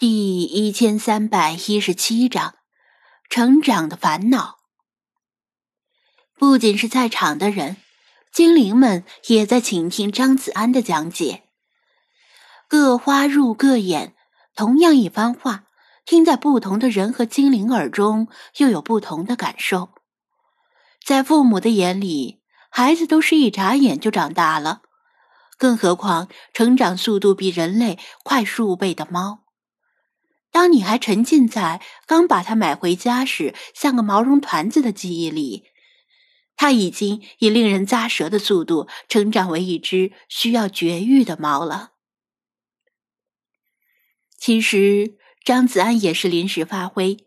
第一千三百一十七章，成长的烦恼。不仅是在场的人，精灵们也在倾听张子安的讲解。各花入各眼，同样一番话，听在不同的人和精灵耳中，又有不同的感受。在父母的眼里，孩子都是一眨眼就长大了，更何况成长速度比人类快数倍的猫。当你还沉浸在刚把它买回家时像个毛绒团子的记忆里，它已经以令人咂舌的速度成长为一只需要绝育的猫了。其实张子安也是临时发挥，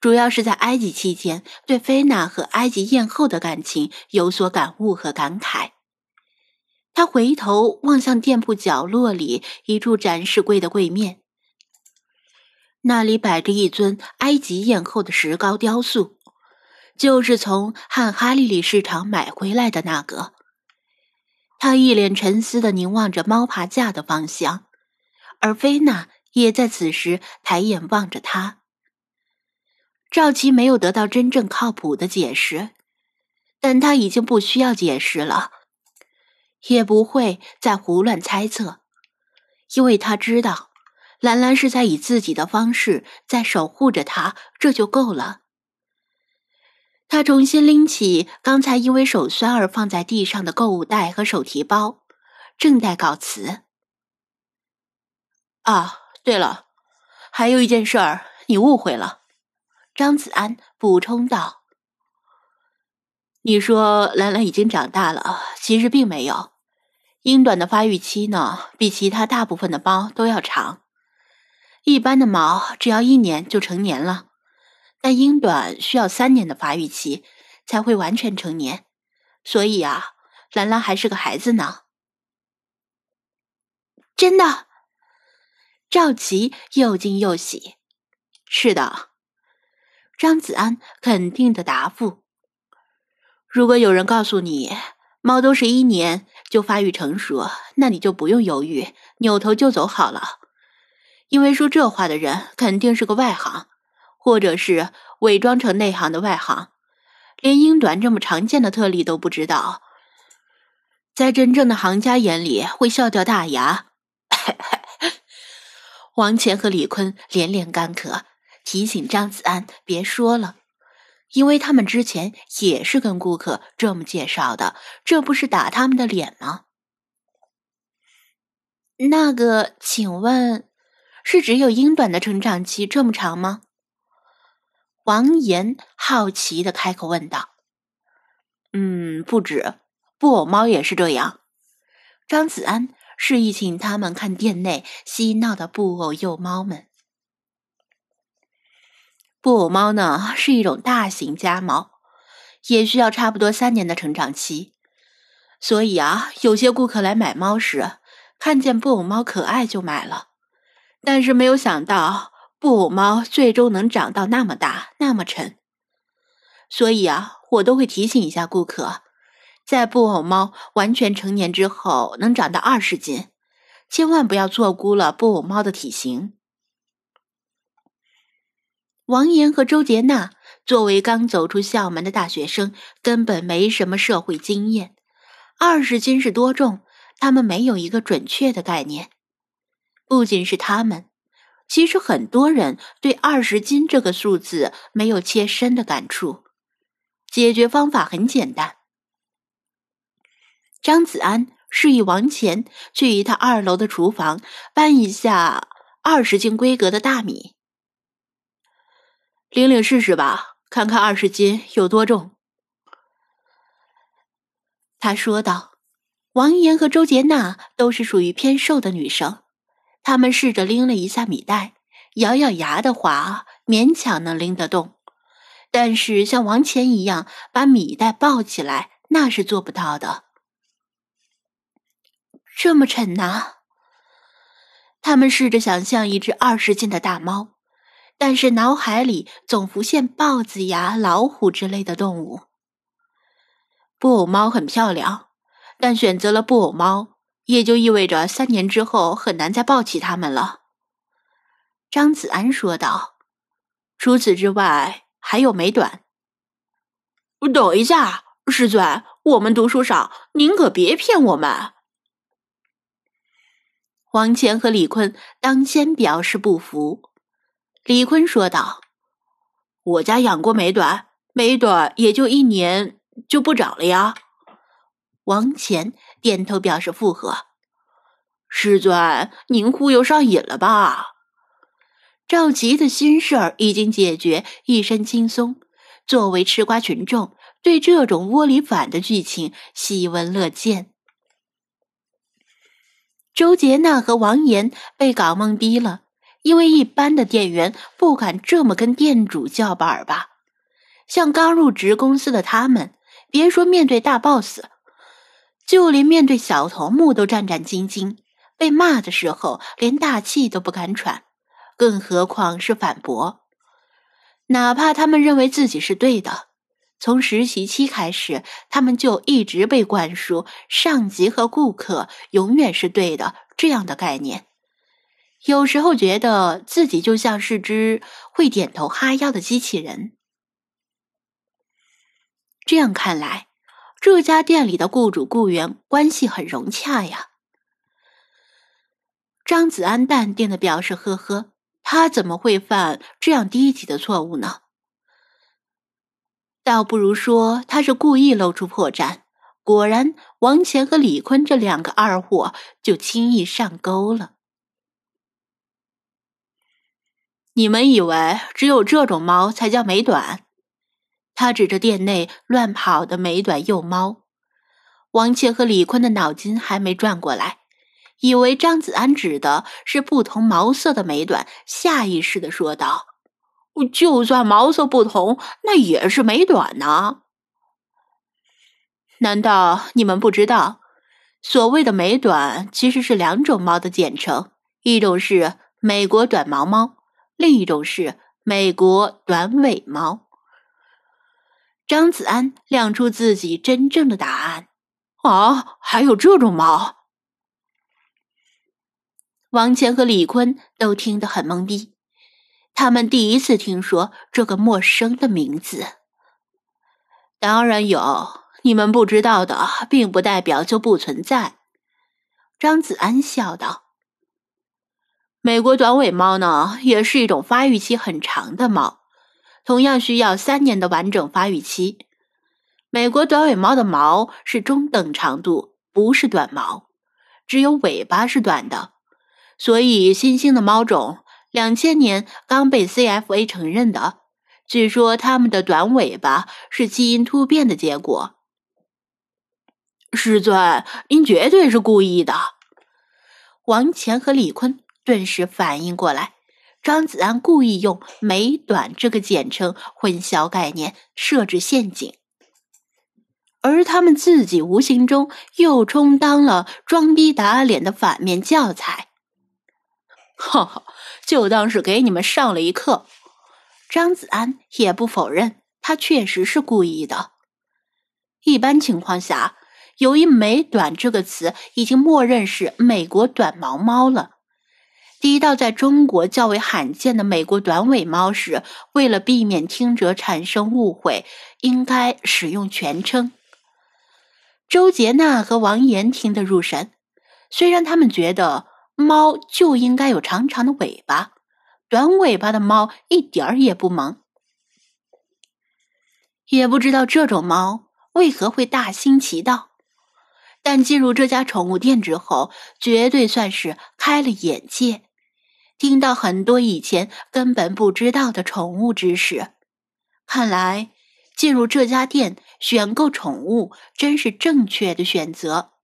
主要是在埃及期间对菲娜和埃及艳后的感情有所感悟和感慨。他回头望向店铺角落里一处展示柜的柜面。那里摆着一尊埃及艳后的石膏雕塑，就是从汉哈利里市场买回来的那个。他一脸沉思的凝望着猫爬架的方向，而菲娜也在此时抬眼望着他。赵琪没有得到真正靠谱的解释，但他已经不需要解释了，也不会再胡乱猜测，因为他知道。兰兰是在以自己的方式在守护着他，这就够了。他重新拎起刚才因为手酸而放在地上的购物袋和手提包，正待告辞。啊，对了，还有一件事儿，你误会了。张子安补充道：“你说兰兰已经长大了，其实并没有。英短的发育期呢，比其他大部分的猫都要长。”一般的猫只要一年就成年了，但英短需要三年的发育期才会完全成年，所以啊，兰兰还是个孩子呢。真的？赵琪又惊又喜。是的，张子安肯定的答复。如果有人告诉你猫都是一年就发育成熟，那你就不用犹豫，扭头就走好了。因为说这话的人肯定是个外行，或者是伪装成内行的外行，连英短这么常见的特例都不知道，在真正的行家眼里会笑掉大牙。王乾和李坤连连干咳，提醒张子安别说了，因为他们之前也是跟顾客这么介绍的，这不是打他们的脸吗？那个，请问。是只有英短的成长期这么长吗？王岩好奇的开口问道。“嗯，不止，布偶猫也是这样。”张子安示意请他们看店内嬉闹的布偶幼猫们。布偶猫呢，是一种大型家猫，也需要差不多三年的成长期。所以啊，有些顾客来买猫时，看见布偶猫可爱就买了。但是没有想到，布偶猫最终能长到那么大、那么沉。所以啊，我都会提醒一下顾客，在布偶猫完全成年之后，能长到二十斤，千万不要错估了布偶猫的体型。王岩和周杰娜作为刚走出校门的大学生，根本没什么社会经验，二十斤是多重，他们没有一个准确的概念。不仅是他们，其实很多人对二十斤这个数字没有切身的感触。解决方法很简单。张子安示意王乾去一趟二楼的厨房搬一下二十斤规格的大米，领领试试吧，看看二十斤有多重。他说道：“王岩和周杰娜都是属于偏瘦的女生。”他们试着拎了一下米袋，咬咬牙的话，勉强能拎得动。但是像王乾一样把米袋抱起来，那是做不到的。这么沉呐！他们试着想象一只二十斤的大猫，但是脑海里总浮现豹子呀、老虎之类的动物。布偶猫很漂亮，但选择了布偶猫。也就意味着三年之后很难再抱起他们了。张子安说道：“除此之外，还有美短。”等一下，师尊，我们读书少，您可别骗我们。王乾和李坤当先表示不服。李坤说道：“我家养过美短，美短也就一年就不长了呀。”王乾点头表示附和。师尊，您忽悠上瘾了吧？赵吉的心事儿已经解决，一身轻松。作为吃瓜群众，对这种窝里反的剧情喜闻乐见。周杰娜和王岩被搞懵逼了，因为一般的店员不敢这么跟店主叫板吧？像刚入职公司的他们，别说面对大 boss，就连面对小头目都战战兢兢。被骂的时候，连大气都不敢喘，更何况是反驳。哪怕他们认为自己是对的，从实习期开始，他们就一直被灌输上级和顾客永远是对的这样的概念。有时候觉得自己就像是只会点头哈腰的机器人。这样看来，这家店里的雇主雇员关系很融洽呀。张子安淡定的表示：“呵呵，他怎么会犯这样低级的错误呢？倒不如说他是故意露出破绽。果然，王乾和李坤这两个二货就轻易上钩了。你们以为只有这种猫才叫美短？”他指着店内乱跑的美短幼猫。王倩和李坤的脑筋还没转过来。以为张子安指的是不同毛色的美短，下意识的说道：“就算毛色不同，那也是美短呢。难道你们不知道，所谓的美短其实是两种猫的简称，一种是美国短毛猫，另一种是美国短尾猫。”张子安亮出自己真正的答案：“啊，还有这种猫？”王乾和李坤都听得很懵逼，他们第一次听说这个陌生的名字。当然有，你们不知道的，并不代表就不存在。张子安笑道：“美国短尾猫呢，也是一种发育期很长的猫，同样需要三年的完整发育期。美国短尾猫的毛是中等长度，不是短毛，只有尾巴是短的。”所以，新兴的猫种两千年刚被 CFA 承认的，据说它们的短尾巴是基因突变的结果。师尊，您绝对是故意的！王乾和李坤顿时反应过来，张子安故意用“美短”这个简称混淆概念，设置陷阱，而他们自己无形中又充当了装逼打脸的反面教材。哈哈，就当是给你们上了一课。张子安也不否认，他确实是故意的。一般情况下，由于“美短”这个词已经默认是美国短毛猫了，提到在中国较为罕见的美国短尾猫时，为了避免听者产生误会，应该使用全称。周杰娜和王岩听得入神，虽然他们觉得。猫就应该有长长的尾巴，短尾巴的猫一点儿也不萌。也不知道这种猫为何会大行其道，但进入这家宠物店之后，绝对算是开了眼界，听到很多以前根本不知道的宠物知识。看来进入这家店选购宠物真是正确的选择。